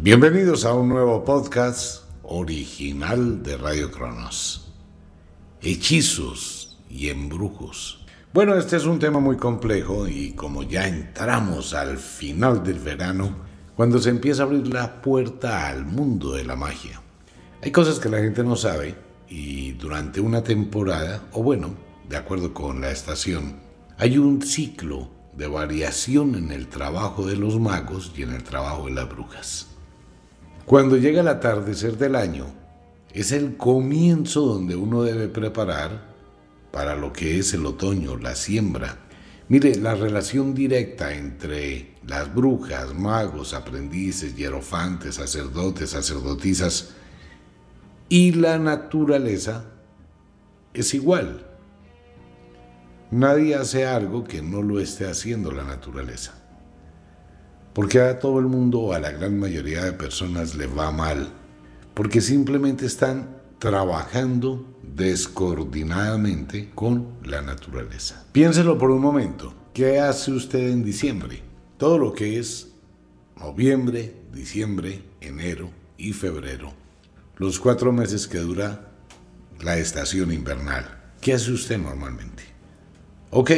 Bienvenidos a un nuevo podcast original de Radio Cronos. Hechizos y embrujos. Bueno, este es un tema muy complejo y como ya entramos al final del verano, cuando se empieza a abrir la puerta al mundo de la magia. Hay cosas que la gente no sabe y durante una temporada, o bueno, de acuerdo con la estación, hay un ciclo de variación en el trabajo de los magos y en el trabajo de las brujas. Cuando llega el atardecer del año, es el comienzo donde uno debe preparar para lo que es el otoño, la siembra. Mire, la relación directa entre las brujas, magos, aprendices, hierofantes, sacerdotes, sacerdotisas y la naturaleza es igual. Nadie hace algo que no lo esté haciendo la naturaleza. Porque a todo el mundo a la gran mayoría de personas le va mal. Porque simplemente están trabajando descoordinadamente con la naturaleza. Piénselo por un momento. ¿Qué hace usted en diciembre? Todo lo que es noviembre, diciembre, enero y febrero. Los cuatro meses que dura la estación invernal. ¿Qué hace usted normalmente? Ok,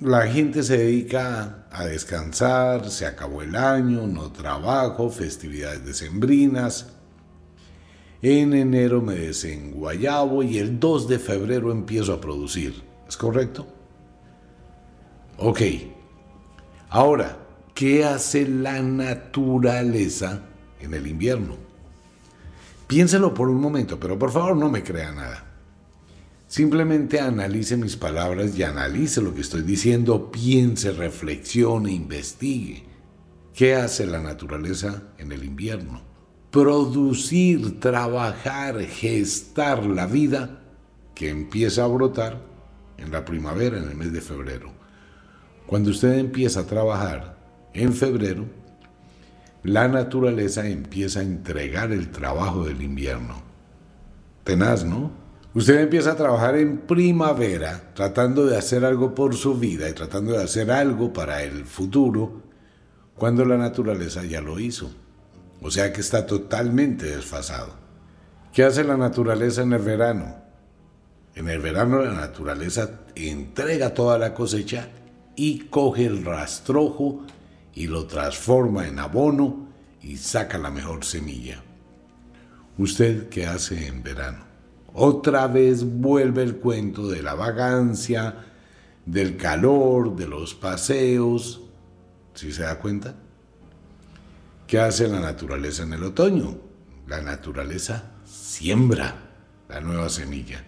la gente se dedica a descansar, se acabó el año, no trabajo, festividades decembrinas. En enero me desenguayabo y el 2 de febrero empiezo a producir. ¿Es correcto? Ok. Ahora, ¿qué hace la naturaleza en el invierno? Piénselo por un momento, pero por favor no me crea nada. Simplemente analice mis palabras y analice lo que estoy diciendo, piense, reflexione, investigue. ¿Qué hace la naturaleza en el invierno? Producir, trabajar, gestar la vida que empieza a brotar en la primavera, en el mes de febrero. Cuando usted empieza a trabajar en febrero, la naturaleza empieza a entregar el trabajo del invierno. Tenaz, ¿no? Usted empieza a trabajar en primavera tratando de hacer algo por su vida y tratando de hacer algo para el futuro cuando la naturaleza ya lo hizo. O sea que está totalmente desfasado. ¿Qué hace la naturaleza en el verano? En el verano la naturaleza entrega toda la cosecha y coge el rastrojo y lo transforma en abono y saca la mejor semilla. ¿Usted qué hace en verano? Otra vez vuelve el cuento de la vagancia, del calor, de los paseos. ¿Sí se da cuenta? ¿Qué hace la naturaleza en el otoño? La naturaleza siembra la nueva semilla.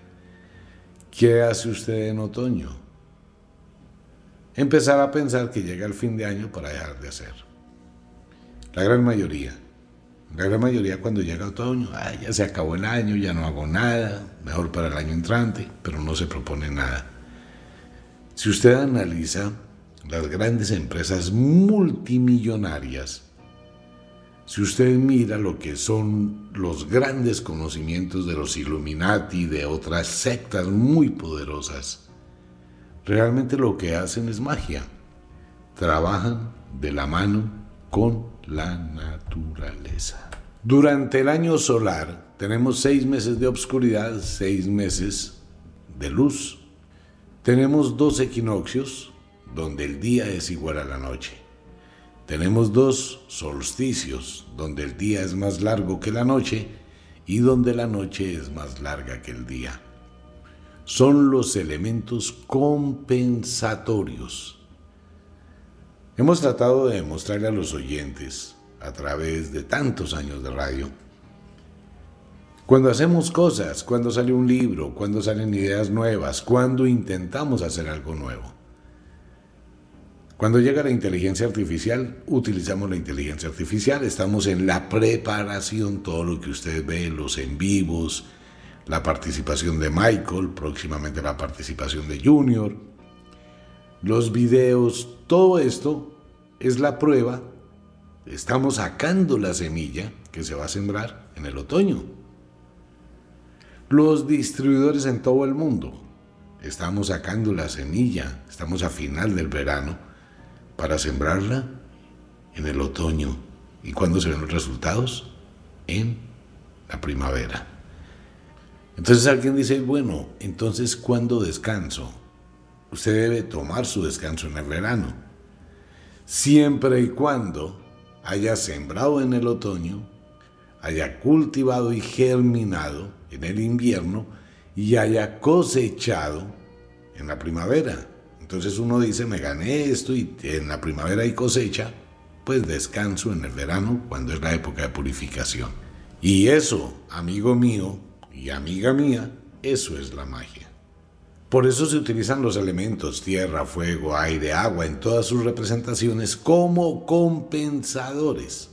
¿Qué hace usted en otoño? Empezar a pensar que llega el fin de año para dejar de hacer. La gran mayoría la gran mayoría cuando llega otoño, ya se acabó el año, ya no hago nada, mejor para el año entrante, pero no se propone nada. Si usted analiza las grandes empresas multimillonarias, si usted mira lo que son los grandes conocimientos de los Illuminati, de otras sectas muy poderosas, realmente lo que hacen es magia. Trabajan de la mano con la naturaleza. Durante el año solar tenemos seis meses de obscuridad, seis meses de luz. Tenemos dos equinoccios donde el día es igual a la noche. Tenemos dos solsticios donde el día es más largo que la noche y donde la noche es más larga que el día. Son los elementos compensatorios. Hemos tratado de demostrarle a los oyentes, a través de tantos años de radio, cuando hacemos cosas, cuando sale un libro, cuando salen ideas nuevas, cuando intentamos hacer algo nuevo. Cuando llega la inteligencia artificial, utilizamos la inteligencia artificial, estamos en la preparación, todo lo que usted ve, los en vivos, la participación de Michael, próximamente la participación de Junior, los videos, todo esto es la prueba, estamos sacando la semilla que se va a sembrar en el otoño los distribuidores en todo el mundo. Estamos sacando la semilla, estamos a final del verano para sembrarla en el otoño. ¿Y cuándo se ven los resultados? En la primavera. Entonces alguien dice, bueno, entonces ¿cuándo descanso? Usted debe tomar su descanso en el verano. Siempre y cuando haya sembrado en el otoño, haya cultivado y germinado en el invierno y haya cosechado en la primavera. Entonces uno dice, me gané esto y en la primavera hay cosecha, pues descanso en el verano cuando es la época de purificación. Y eso, amigo mío y amiga mía, eso es la magia. Por eso se utilizan los elementos tierra, fuego, aire, agua en todas sus representaciones como compensadores.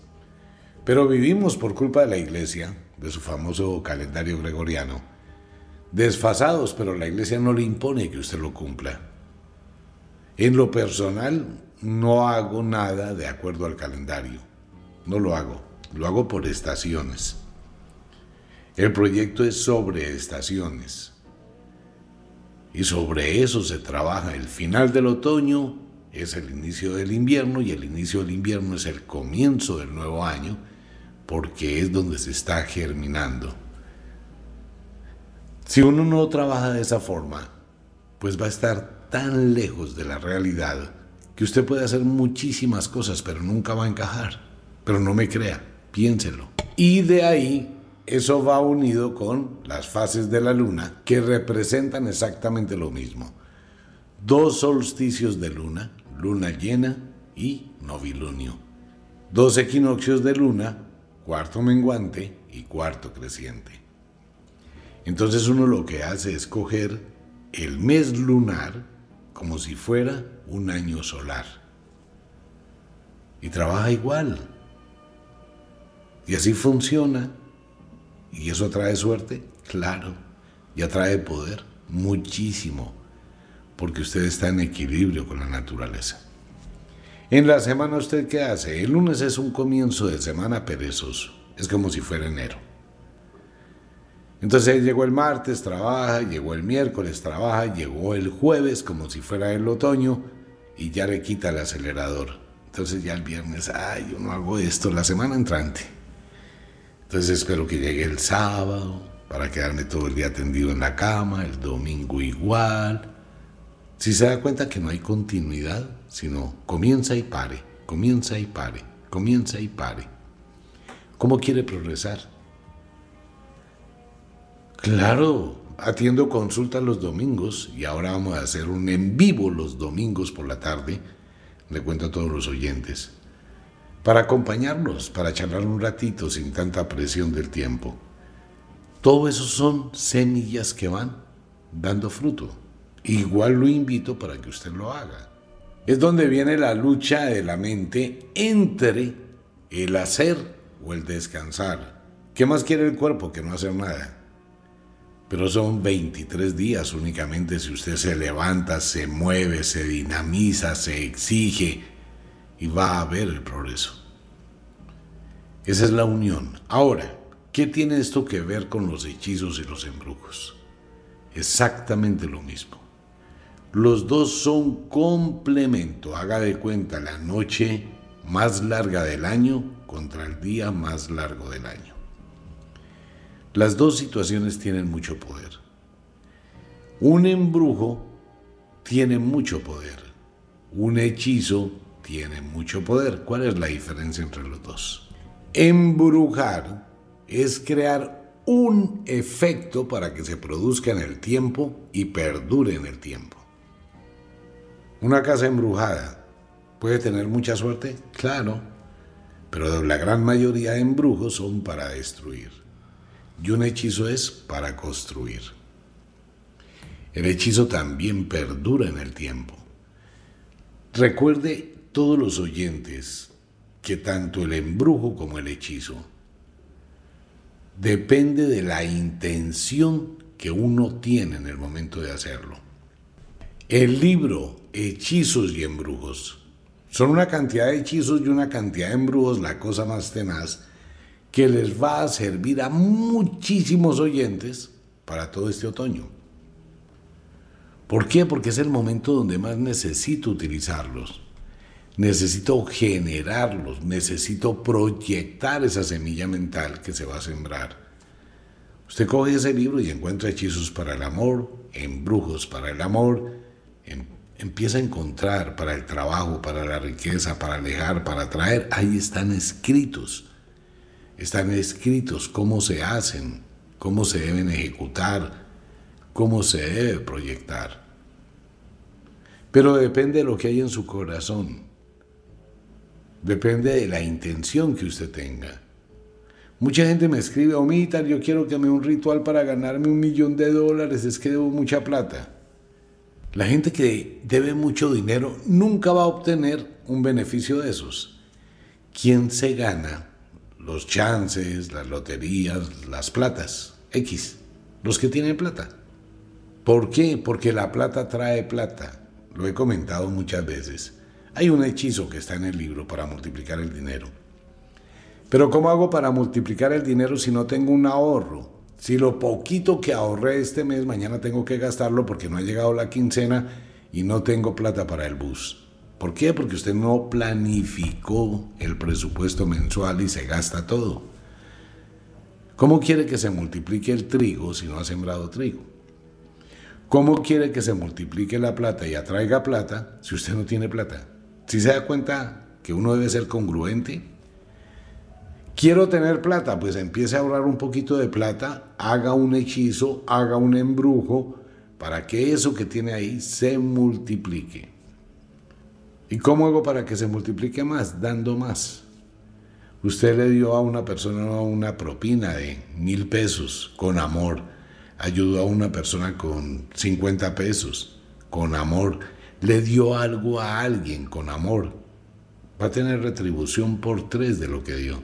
Pero vivimos por culpa de la iglesia de su famoso calendario gregoriano, desfasados, pero la iglesia no le impone que usted lo cumpla. En lo personal, no hago nada de acuerdo al calendario. No lo hago. Lo hago por estaciones. El proyecto es sobre estaciones. Y sobre eso se trabaja. El final del otoño es el inicio del invierno y el inicio del invierno es el comienzo del nuevo año porque es donde se está germinando. Si uno no trabaja de esa forma, pues va a estar tan lejos de la realidad que usted puede hacer muchísimas cosas, pero nunca va a encajar. Pero no me crea, piénselo. Y de ahí eso va unido con las fases de la luna que representan exactamente lo mismo. Dos solsticios de luna, luna llena y novilunio. Dos equinoccios de luna, cuarto menguante y cuarto creciente. Entonces uno lo que hace es coger el mes lunar como si fuera un año solar. Y trabaja igual. Y así funciona. ¿Y eso trae suerte? Claro. Y atrae poder muchísimo. Porque usted está en equilibrio con la naturaleza. En la semana usted qué hace? El lunes es un comienzo de semana perezoso. Es como si fuera enero. Entonces llegó el martes, trabaja, llegó el miércoles, trabaja, llegó el jueves como si fuera el otoño y ya le quita el acelerador. Entonces ya el viernes, ay, yo no hago esto la semana entrante. Entonces espero que llegue el sábado para quedarme todo el día tendido en la cama, el domingo igual. Si se da cuenta que no hay continuidad, sino comienza y pare, comienza y pare, comienza y pare. ¿Cómo quiere progresar? Claro, atiendo consultas los domingos y ahora vamos a hacer un en vivo los domingos por la tarde, le cuento a todos los oyentes, para acompañarlos, para charlar un ratito sin tanta presión del tiempo. Todo eso son semillas que van dando fruto. Igual lo invito para que usted lo haga es donde viene la lucha de la mente entre el hacer o el descansar. ¿Qué más quiere el cuerpo que no hacer nada? Pero son 23 días únicamente si usted se levanta, se mueve, se dinamiza, se exige y va a ver el progreso. Esa es la unión. Ahora, ¿qué tiene esto que ver con los hechizos y los embrujos? Exactamente lo mismo. Los dos son complemento. Haga de cuenta la noche más larga del año contra el día más largo del año. Las dos situaciones tienen mucho poder. Un embrujo tiene mucho poder. Un hechizo tiene mucho poder. ¿Cuál es la diferencia entre los dos? Embrujar es crear un efecto para que se produzca en el tiempo y perdure en el tiempo. Una casa embrujada puede tener mucha suerte, claro, pero la gran mayoría de embrujos son para destruir. Y un hechizo es para construir. El hechizo también perdura en el tiempo. Recuerde todos los oyentes que tanto el embrujo como el hechizo depende de la intención que uno tiene en el momento de hacerlo. El libro Hechizos y Embrujos son una cantidad de hechizos y una cantidad de embrujos, la cosa más tenaz, que les va a servir a muchísimos oyentes para todo este otoño. ¿Por qué? Porque es el momento donde más necesito utilizarlos. Necesito generarlos, necesito proyectar esa semilla mental que se va a sembrar. Usted coge ese libro y encuentra hechizos para el amor, embrujos para el amor, em, empieza a encontrar para el trabajo, para la riqueza, para alejar, para atraer. Ahí están escritos. Están escritos cómo se hacen, cómo se deben ejecutar, cómo se debe proyectar. Pero depende de lo que hay en su corazón. Depende de la intención que usted tenga. Mucha gente me escribe, Omita, yo quiero que me un ritual para ganarme un millón de dólares, es que debo mucha plata. La gente que debe mucho dinero nunca va a obtener un beneficio de esos. ¿Quién se gana los chances, las loterías, las platas? X, los que tienen plata. ¿Por qué? Porque la plata trae plata. Lo he comentado muchas veces. Hay un hechizo que está en el libro para multiplicar el dinero. Pero ¿cómo hago para multiplicar el dinero si no tengo un ahorro? Si lo poquito que ahorré este mes, mañana tengo que gastarlo porque no ha llegado la quincena y no tengo plata para el bus. ¿Por qué? Porque usted no planificó el presupuesto mensual y se gasta todo. ¿Cómo quiere que se multiplique el trigo si no ha sembrado trigo? ¿Cómo quiere que se multiplique la plata y atraiga plata si usted no tiene plata? Si se da cuenta que uno debe ser congruente. Quiero tener plata, pues empiece a ahorrar un poquito de plata, haga un hechizo, haga un embrujo para que eso que tiene ahí se multiplique. ¿Y cómo hago para que se multiplique más? Dando más. Usted le dio a una persona una propina de mil pesos con amor ayudó a una persona con 50 pesos, con amor, le dio algo a alguien con amor, va a tener retribución por tres de lo que dio.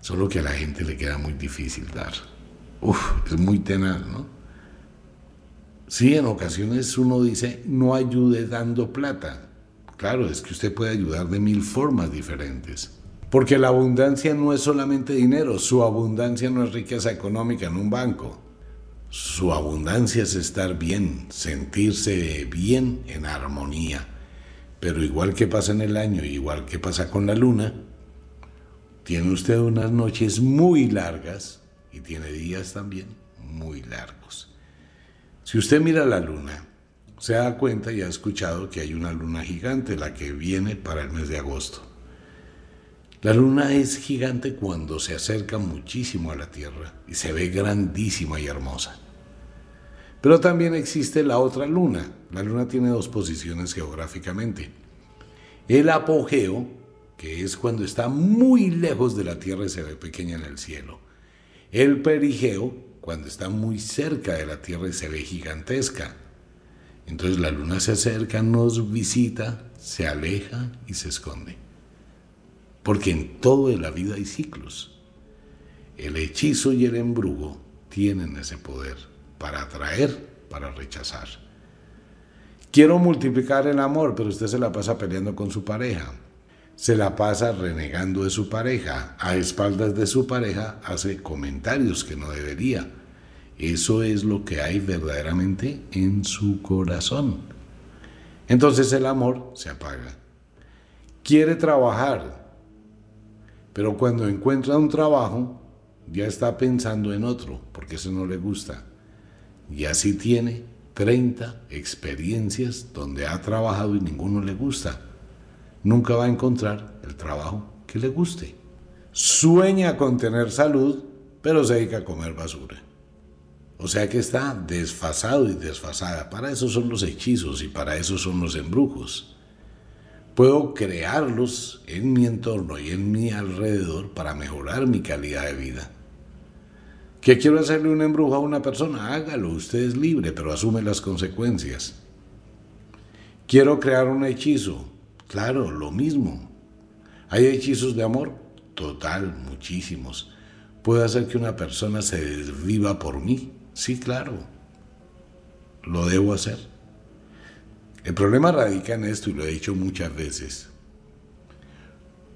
Solo que a la gente le queda muy difícil dar. Uf, es muy tenaz, ¿no? Sí, en ocasiones uno dice, no ayude dando plata. Claro, es que usted puede ayudar de mil formas diferentes. Porque la abundancia no es solamente dinero, su abundancia no es riqueza económica en un banco. Su abundancia es estar bien, sentirse bien en armonía. Pero igual que pasa en el año, igual que pasa con la luna, tiene usted unas noches muy largas y tiene días también muy largos. Si usted mira la luna, se da cuenta y ha escuchado que hay una luna gigante, la que viene para el mes de agosto. La luna es gigante cuando se acerca muchísimo a la Tierra y se ve grandísima y hermosa. Pero también existe la otra luna. La luna tiene dos posiciones geográficamente. El apogeo, que es cuando está muy lejos de la Tierra y se ve pequeña en el cielo. El perigeo, cuando está muy cerca de la Tierra y se ve gigantesca. Entonces la luna se acerca, nos visita, se aleja y se esconde. Porque en todo la vida hay ciclos. El hechizo y el embrujo tienen ese poder para atraer, para rechazar. Quiero multiplicar el amor, pero usted se la pasa peleando con su pareja. Se la pasa renegando de su pareja. A espaldas de su pareja hace comentarios que no debería. Eso es lo que hay verdaderamente en su corazón. Entonces el amor se apaga. Quiere trabajar, pero cuando encuentra un trabajo, ya está pensando en otro, porque eso no le gusta y así tiene 30 experiencias donde ha trabajado y ninguno le gusta. Nunca va a encontrar el trabajo que le guste. Sueña con tener salud, pero se dedica a comer basura. O sea que está desfasado y desfasada. Para eso son los hechizos y para eso son los embrujos. Puedo crearlos en mi entorno y en mi alrededor para mejorar mi calidad de vida. ¿Que quiero hacerle un embrujo a una persona? Hágalo, usted es libre, pero asume las consecuencias. Quiero crear un hechizo. Claro, lo mismo. ¿Hay hechizos de amor? Total, muchísimos. ¿Puedo hacer que una persona se desviva por mí? Sí, claro. Lo debo hacer. El problema radica en esto y lo he dicho muchas veces.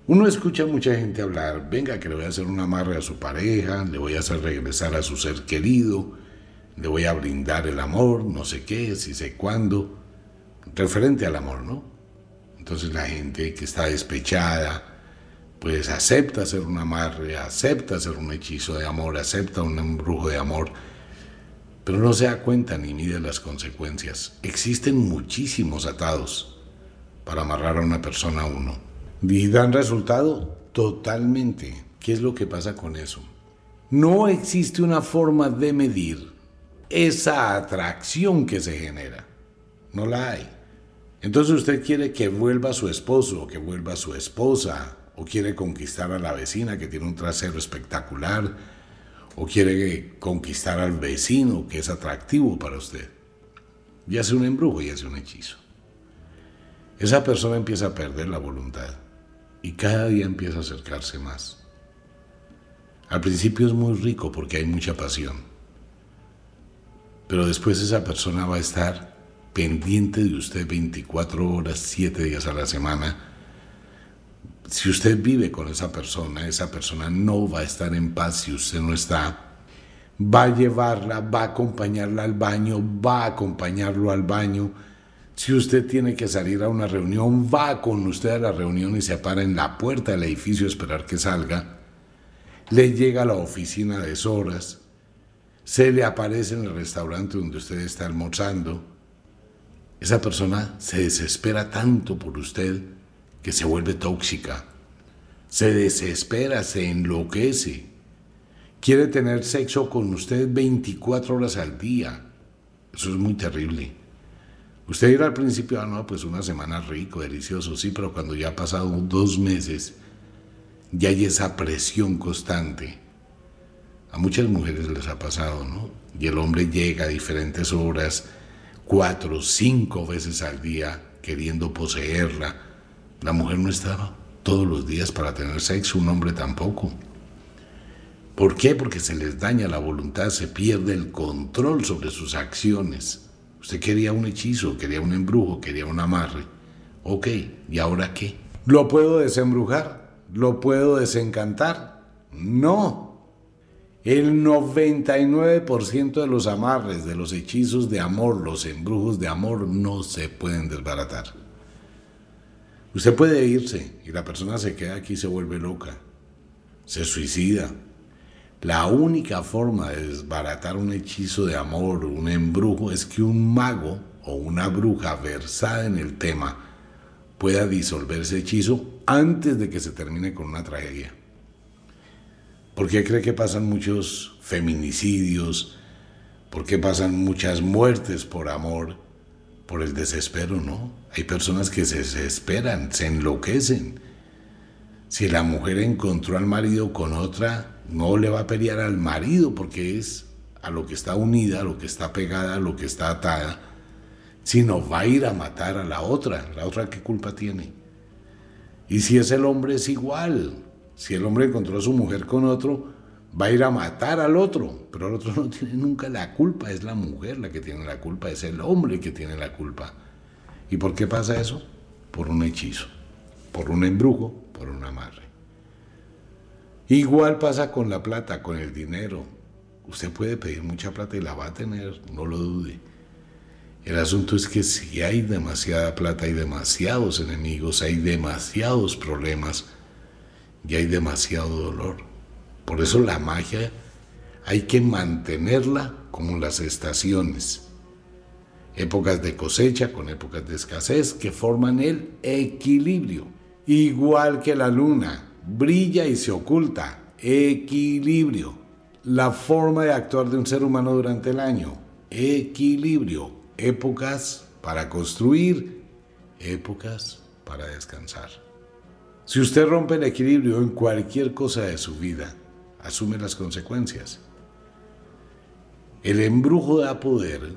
Uno escucha a mucha gente hablar, venga que le voy a hacer un amarre a su pareja, le voy a hacer regresar a su ser querido, le voy a brindar el amor, no sé qué, si sé cuándo, referente al amor, ¿no? Entonces la gente que está despechada, pues acepta hacer un amarre, acepta hacer un hechizo de amor, acepta un embrujo de amor, pero no se da cuenta ni mide las consecuencias. Existen muchísimos atados para amarrar a una persona a uno. ¿Y dan resultado? Totalmente. ¿Qué es lo que pasa con eso? No existe una forma de medir esa atracción que se genera. No la hay. Entonces usted quiere que vuelva su esposo, o que vuelva su esposa, o quiere conquistar a la vecina que tiene un trasero espectacular, o quiere conquistar al vecino que es atractivo para usted. Y hace un embrujo y hace un hechizo. Esa persona empieza a perder la voluntad y cada día empieza a acercarse más. Al principio es muy rico porque hay mucha pasión, pero después esa persona va a estar pendiente de usted 24 horas, 7 días a la semana, si usted vive con esa persona, esa persona no va a estar en paz si usted no está. Va a llevarla, va a acompañarla al baño, va a acompañarlo al baño. Si usted tiene que salir a una reunión, va con usted a la reunión y se para en la puerta del edificio a esperar que salga. Le llega a la oficina de horas. Se le aparece en el restaurante donde usted está almorzando. Esa persona se desespera tanto por usted que se vuelve tóxica, se desespera, se enloquece, quiere tener sexo con usted 24 horas al día. Eso es muy terrible. Usted dirá al principio, ah, no, pues una semana rico, delicioso, sí, pero cuando ya ha pasado dos meses, ya hay esa presión constante. A muchas mujeres les ha pasado, ¿no? Y el hombre llega a diferentes horas, cuatro, cinco veces al día, queriendo poseerla, la mujer no estaba todos los días para tener sexo, un hombre tampoco. ¿Por qué? Porque se les daña la voluntad, se pierde el control sobre sus acciones. Usted quería un hechizo, quería un embrujo, quería un amarre. Ok, ¿y ahora qué? ¿Lo puedo desembrujar? ¿Lo puedo desencantar? No. El 99% de los amarres, de los hechizos de amor, los embrujos de amor no se pueden desbaratar. Usted puede irse y la persona se queda aquí y se vuelve loca, se suicida. La única forma de desbaratar un hechizo de amor, un embrujo, es que un mago o una bruja versada en el tema pueda disolver ese hechizo antes de que se termine con una tragedia. ¿Por qué cree que pasan muchos feminicidios? ¿Por qué pasan muchas muertes por amor? por el desespero, ¿no? Hay personas que se desesperan, se enloquecen. Si la mujer encontró al marido con otra, no le va a pelear al marido porque es a lo que está unida, a lo que está pegada, a lo que está atada, sino va a ir a matar a la otra. ¿La otra qué culpa tiene? Y si es el hombre es igual. Si el hombre encontró a su mujer con otro, va a ir a matar al otro, pero el otro no tiene nunca la culpa, es la mujer la que tiene la culpa, es el hombre que tiene la culpa. ¿Y por qué pasa eso? Por un hechizo, por un embrujo, por un amarre. Igual pasa con la plata, con el dinero. Usted puede pedir mucha plata y la va a tener, no lo dude. El asunto es que si hay demasiada plata, hay demasiados enemigos, hay demasiados problemas y hay demasiado dolor. Por eso la magia hay que mantenerla como las estaciones. Épocas de cosecha con épocas de escasez que forman el equilibrio. Igual que la luna, brilla y se oculta. Equilibrio. la forma de actuar de un ser humano durante el año. Equilibrio, épocas para construir, épocas para descansar. Si usted rompe el equilibrio en cualquier cosa de su vida, asume las consecuencias. El embrujo da poder,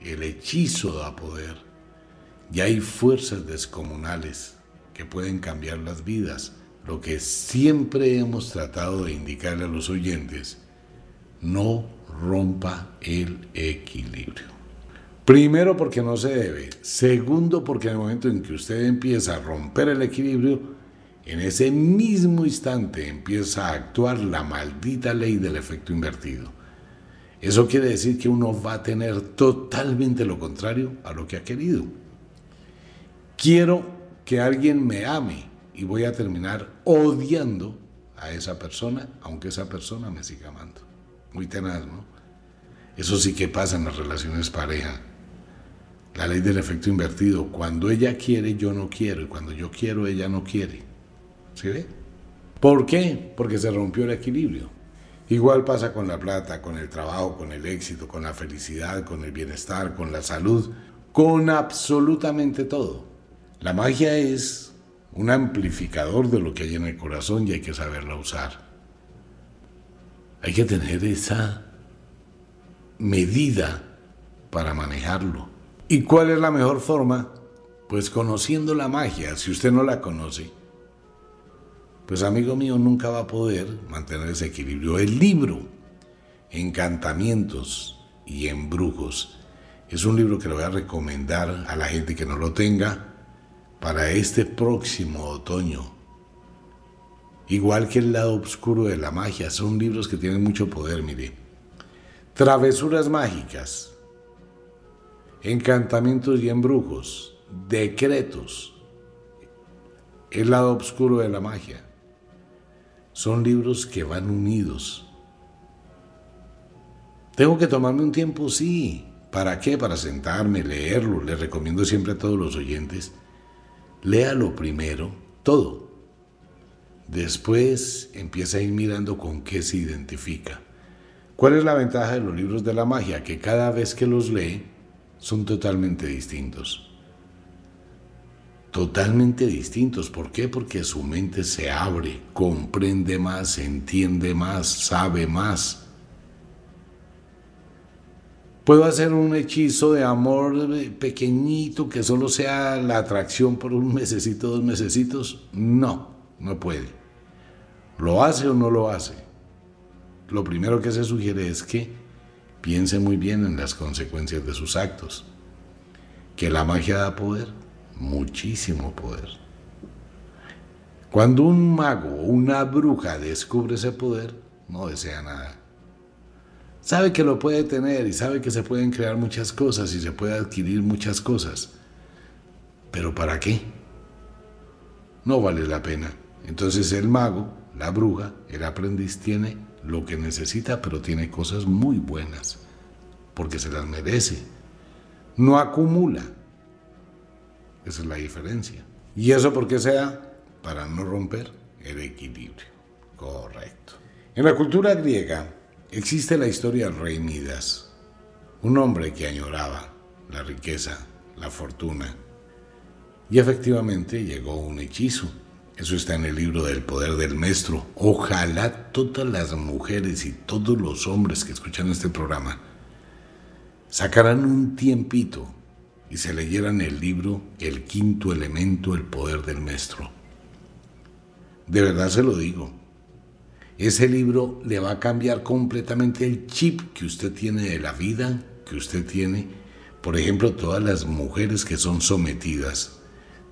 el hechizo da poder, y hay fuerzas descomunales que pueden cambiar las vidas. Lo que siempre hemos tratado de indicarle a los oyentes no rompa el equilibrio. Primero porque no se debe. Segundo porque en el momento en que usted empieza a romper el equilibrio, en ese mismo instante empieza a actuar la maldita ley del efecto invertido. Eso quiere decir que uno va a tener totalmente lo contrario a lo que ha querido. Quiero que alguien me ame y voy a terminar odiando a esa persona, aunque esa persona me siga amando muy tenaz, ¿no? Eso sí que pasa en las relaciones pareja. La ley del efecto invertido. Cuando ella quiere, yo no quiero. Y cuando yo quiero, ella no quiere. ¿Sí ve? ¿Por qué? Porque se rompió el equilibrio. Igual pasa con la plata, con el trabajo, con el éxito, con la felicidad, con el bienestar, con la salud, con absolutamente todo. La magia es un amplificador de lo que hay en el corazón y hay que saberla usar. Hay que tener esa medida para manejarlo. ¿Y cuál es la mejor forma? Pues conociendo la magia. Si usted no la conoce, pues amigo mío nunca va a poder mantener ese equilibrio. El libro, Encantamientos y Embrujos, es un libro que le voy a recomendar a la gente que no lo tenga para este próximo otoño igual que el lado oscuro de la magia. Son libros que tienen mucho poder, mire. Travesuras mágicas, encantamientos y embrujos, decretos, el lado oscuro de la magia. Son libros que van unidos. Tengo que tomarme un tiempo, sí. ¿Para qué? Para sentarme, leerlo. Les recomiendo siempre a todos los oyentes. Léalo primero, todo Después empieza a ir mirando con qué se identifica. ¿Cuál es la ventaja de los libros de la magia? Que cada vez que los lee son totalmente distintos. Totalmente distintos. ¿Por qué? Porque su mente se abre, comprende más, entiende más, sabe más. ¿Puedo hacer un hechizo de amor pequeñito que solo sea la atracción por un mesecito, dos mesecitos? No, no puede. ¿Lo hace o no lo hace? Lo primero que se sugiere es que piense muy bien en las consecuencias de sus actos. Que la magia da poder, muchísimo poder. Cuando un mago o una bruja descubre ese poder, no desea nada. Sabe que lo puede tener y sabe que se pueden crear muchas cosas y se puede adquirir muchas cosas. Pero ¿para qué? No vale la pena. Entonces el mago la bruja, el aprendiz, tiene lo que necesita, pero tiene cosas muy buenas, porque se las merece. No acumula. Esa es la diferencia. ¿Y eso por qué sea? Para no romper el equilibrio. Correcto. En la cultura griega existe la historia rey Midas, un hombre que añoraba la riqueza, la fortuna, y efectivamente llegó un hechizo eso está en el libro del poder del maestro. Ojalá todas las mujeres y todos los hombres que escuchan este programa sacaran un tiempito y se leyeran el libro El quinto elemento, el poder del maestro. De verdad se lo digo. Ese libro le va a cambiar completamente el chip que usted tiene de la vida, que usted tiene. Por ejemplo, todas las mujeres que son sometidas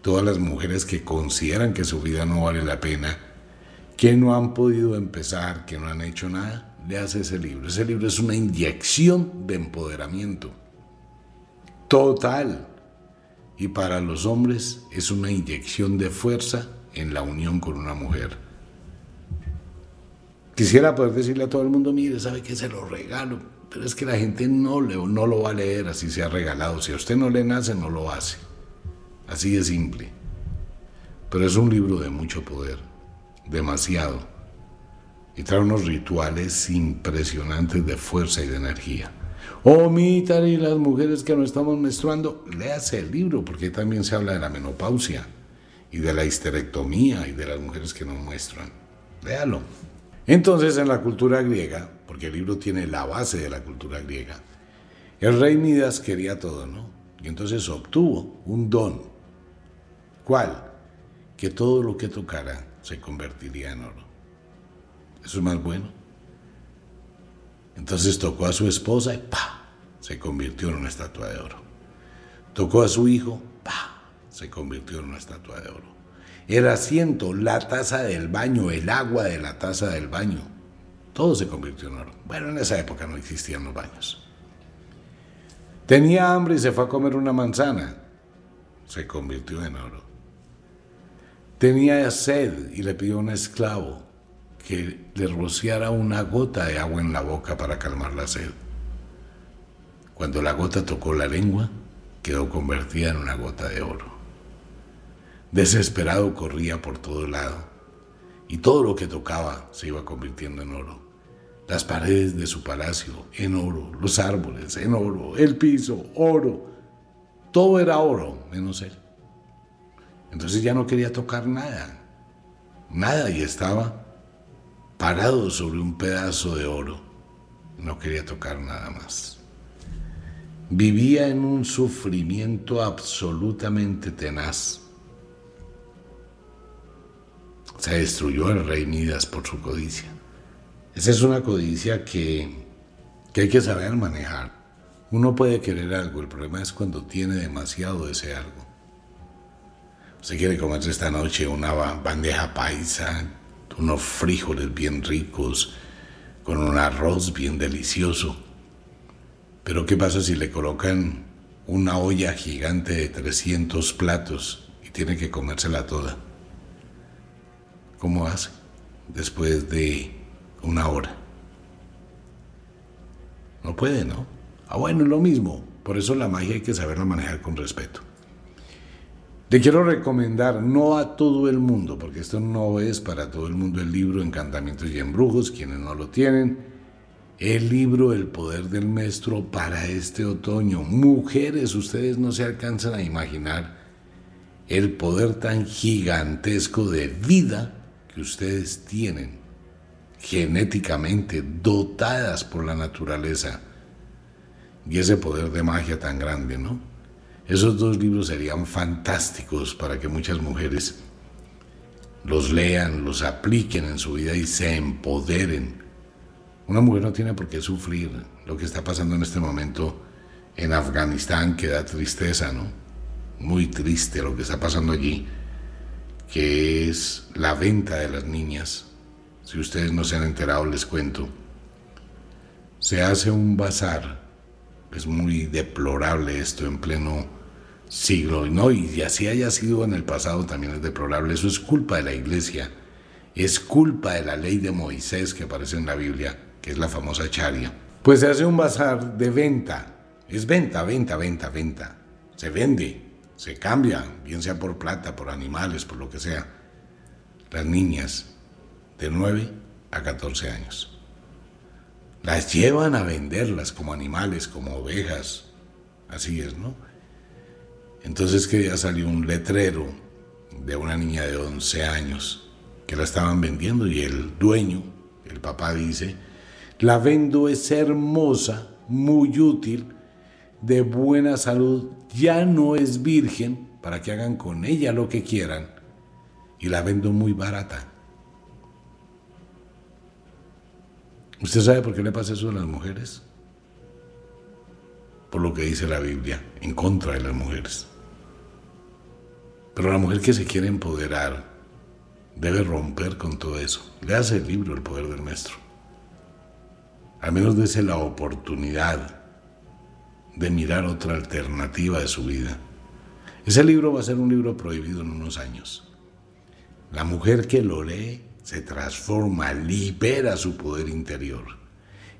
todas las mujeres que consideran que su vida no vale la pena, que no han podido empezar, que no han hecho nada, le hace ese libro. Ese libro es una inyección de empoderamiento total. Y para los hombres es una inyección de fuerza en la unión con una mujer. Quisiera poder decirle a todo el mundo, mire, sabe que se lo regalo, pero es que la gente no, le, no lo va a leer así se ha regalado. Si a usted no le nace, no lo hace. Así de simple. Pero es un libro de mucho poder, demasiado. y trae unos rituales impresionantes de fuerza y de energía. Oh, Mitar y las mujeres que no estamos menstruando, léase el libro, porque también se habla de la menopausia y de la histerectomía y de las mujeres que no muestran. Léalo. Entonces, en la cultura griega, porque el libro tiene la base de la cultura griega, el rey Midas quería todo, ¿no? Y entonces obtuvo un don. ¿Cuál? Que todo lo que tocara se convertiría en oro. Eso es más bueno. Entonces tocó a su esposa y ¡pa! se convirtió en una estatua de oro. Tocó a su hijo, ¡pa! se convirtió en una estatua de oro. El asiento, la taza del baño, el agua de la taza del baño, todo se convirtió en oro. Bueno, en esa época no existían los baños. Tenía hambre y se fue a comer una manzana. Se convirtió en oro. Tenía sed y le pidió a un esclavo que le rociara una gota de agua en la boca para calmar la sed. Cuando la gota tocó la lengua, quedó convertida en una gota de oro. Desesperado corría por todo lado y todo lo que tocaba se iba convirtiendo en oro. Las paredes de su palacio en oro, los árboles en oro, el piso, oro. Todo era oro, menos él. Entonces ya no quería tocar nada, nada y estaba parado sobre un pedazo de oro. No quería tocar nada más. Vivía en un sufrimiento absolutamente tenaz. Se destruyó el rey Midas por su codicia. Esa es una codicia que, que hay que saber manejar. Uno puede querer algo, el problema es cuando tiene demasiado de ese algo. Usted quiere comerse esta noche una bandeja paisa unos frijoles bien ricos, con un arroz bien delicioso. Pero ¿qué pasa si le colocan una olla gigante de 300 platos y tiene que comérsela toda? ¿Cómo hace? Después de una hora. No puede, ¿no? Ah, bueno, es lo mismo. Por eso la magia hay que saberla manejar con respeto. Le quiero recomendar, no a todo el mundo, porque esto no es para todo el mundo el libro Encantamientos y Embrujos, quienes no lo tienen, el libro El Poder del Maestro para este otoño. Mujeres, ustedes no se alcanzan a imaginar el poder tan gigantesco de vida que ustedes tienen, genéticamente dotadas por la naturaleza, y ese poder de magia tan grande, ¿no? Esos dos libros serían fantásticos para que muchas mujeres los lean, los apliquen en su vida y se empoderen. Una mujer no tiene por qué sufrir lo que está pasando en este momento en Afganistán, que da tristeza, ¿no? Muy triste lo que está pasando allí, que es la venta de las niñas. Si ustedes no se han enterado, les cuento. Se hace un bazar es muy deplorable esto en pleno siglo, ¿no? Y así haya sido en el pasado también es deplorable. Eso es culpa de la iglesia, es culpa de la ley de Moisés que aparece en la Biblia, que es la famosa charia. Pues se hace un bazar de venta, es venta, venta, venta, venta. Se vende, se cambia, bien sea por plata, por animales, por lo que sea. Las niñas de 9 a 14 años. Las llevan a venderlas como animales, como ovejas. Así es, ¿no? Entonces que ya salió un letrero de una niña de 11 años que la estaban vendiendo y el dueño, el papá dice, la vendo es hermosa, muy útil, de buena salud, ya no es virgen para que hagan con ella lo que quieran y la vendo muy barata. ¿Usted sabe por qué le pasa eso a las mujeres? Por lo que dice la Biblia, en contra de las mujeres. Pero la mujer que se quiere empoderar debe romper con todo eso. Le hace el libro El Poder del Maestro. Al menos dése la oportunidad de mirar otra alternativa de su vida. Ese libro va a ser un libro prohibido en unos años. La mujer que lo lee se transforma, libera su poder interior.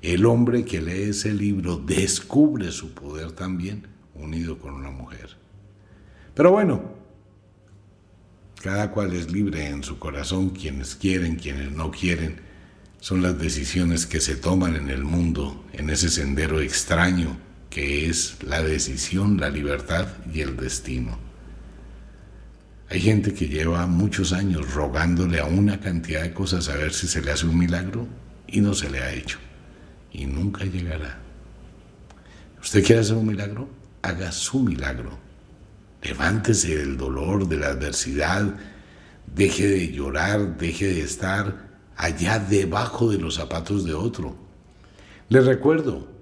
El hombre que lee ese libro descubre su poder también unido con una mujer. Pero bueno, cada cual es libre en su corazón, quienes quieren, quienes no quieren. son las decisiones que se toman en el mundo, en ese sendero extraño que es la decisión, la libertad y el destino. Hay gente que lleva muchos años rogándole a una cantidad de cosas a ver si se le hace un milagro y no se le ha hecho. Y nunca llegará. ¿Usted quiere hacer un milagro? Haga su milagro. Levántese del dolor, de la adversidad. Deje de llorar, deje de estar allá debajo de los zapatos de otro. Le recuerdo,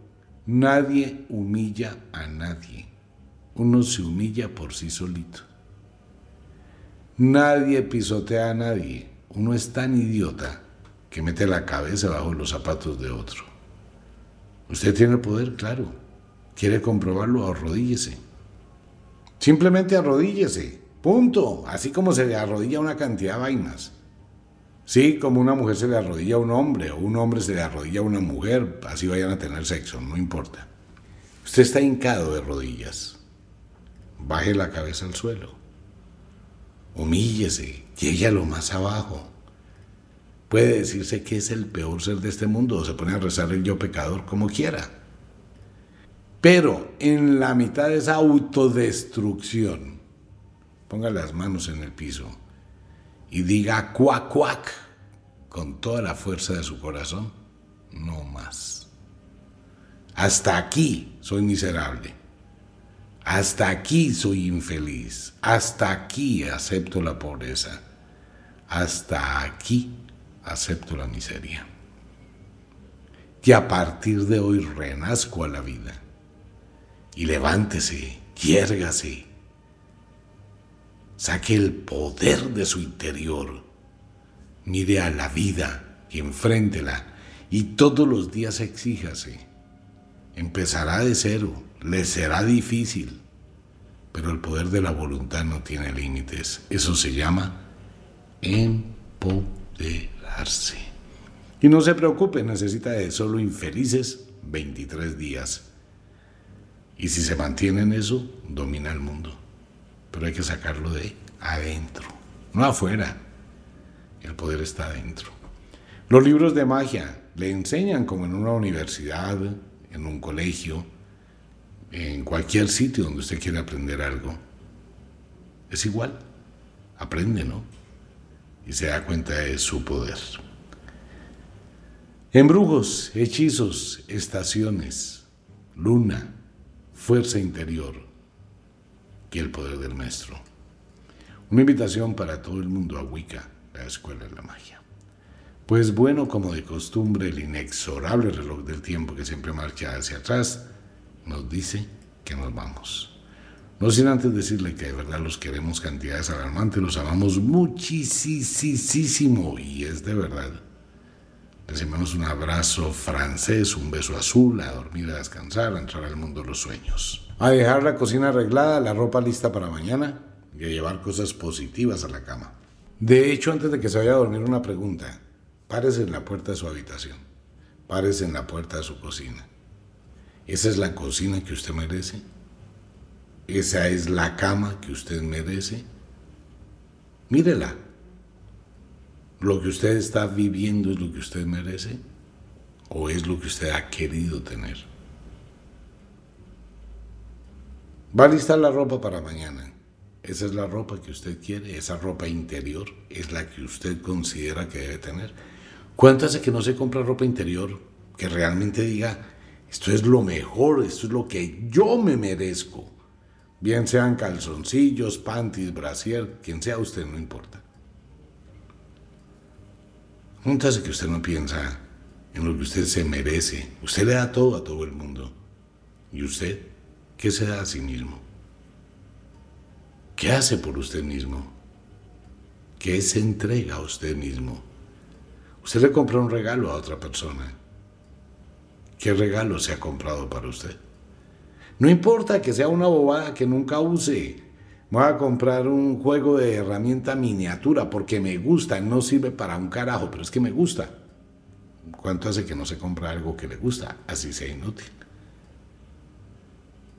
nadie humilla a nadie. Uno se humilla por sí solito. Nadie pisotea a nadie. Uno es tan idiota que mete la cabeza bajo los zapatos de otro. Usted tiene el poder, claro. ¿Quiere comprobarlo? Arrodíllese. Simplemente arrodíllese. Punto. Así como se le arrodilla una cantidad de vainas. Sí, como una mujer se le arrodilla a un hombre o un hombre se le arrodilla a una mujer, así vayan a tener sexo, no importa. Usted está hincado de rodillas. Baje la cabeza al suelo. Humíllese, llegue a lo más abajo. Puede decirse que es el peor ser de este mundo o se pone a rezar el yo pecador como quiera. Pero en la mitad de esa autodestrucción, ponga las manos en el piso y diga cuac cuac con toda la fuerza de su corazón, no más. Hasta aquí soy miserable. Hasta aquí soy infeliz. Hasta aquí acepto la pobreza. Hasta aquí acepto la miseria. Y a partir de hoy renazco a la vida. Y levántese, quiérgase. Saque el poder de su interior. Mire a la vida y enfréntela. Y todos los días exíjase. Empezará de cero, le será difícil, pero el poder de la voluntad no tiene límites. Eso se llama empoderarse. Y no se preocupe, necesita de solo infelices 23 días. Y si se mantiene en eso, domina el mundo. Pero hay que sacarlo de adentro, no afuera. El poder está adentro. Los libros de magia le enseñan como en una universidad, en un colegio, en cualquier sitio donde usted quiera aprender algo. Es igual. Aprende, ¿no? Y se da cuenta de su poder. Embrujos, hechizos, estaciones, luna, fuerza interior el poder del maestro. Una invitación para todo el mundo a Wicca, la Escuela de la Magia. Pues bueno, como de costumbre, el inexorable reloj del tiempo que siempre marcha hacia atrás nos dice que nos vamos. No sin antes decirle que de verdad los queremos cantidades alarmantes, los amamos muchísimo y es de verdad. Les un abrazo francés, un beso azul, a dormir, a descansar, a entrar al mundo de los sueños. A dejar la cocina arreglada, la ropa lista para mañana y a llevar cosas positivas a la cama. De hecho, antes de que se vaya a dormir, una pregunta. Párese en la puerta de su habitación. Párese en la puerta de su cocina. ¿Esa es la cocina que usted merece? ¿Esa es la cama que usted merece? Mírela. ¿Lo que usted está viviendo es lo que usted merece? ¿O es lo que usted ha querido tener? Va a listar la ropa para mañana. Esa es la ropa que usted quiere, esa ropa interior es la que usted considera que debe tener. ¿Cuánto hace que no se compra ropa interior que realmente diga, esto es lo mejor, esto es lo que yo me merezco? Bien sean calzoncillos, panties, brasier, quien sea usted, no importa. ¿Cuánto hace que usted no piensa en lo que usted se merece? Usted le da todo a todo el mundo. ¿Y usted qué se da a sí mismo? ¿Qué hace por usted mismo? ¿Qué se entrega a usted mismo? Usted le compra un regalo a otra persona. ¿Qué regalo se ha comprado para usted? No importa que sea una bobada que nunca use. Voy a comprar un juego de herramienta miniatura porque me gusta, no sirve para un carajo, pero es que me gusta. ¿Cuánto hace que no se compra algo que le gusta? Así sea inútil.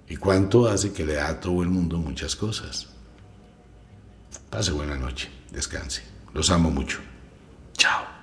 ¿Y cuánto hace que le da a todo el mundo muchas cosas? Pase buena noche, descanse. Los amo mucho. Chao.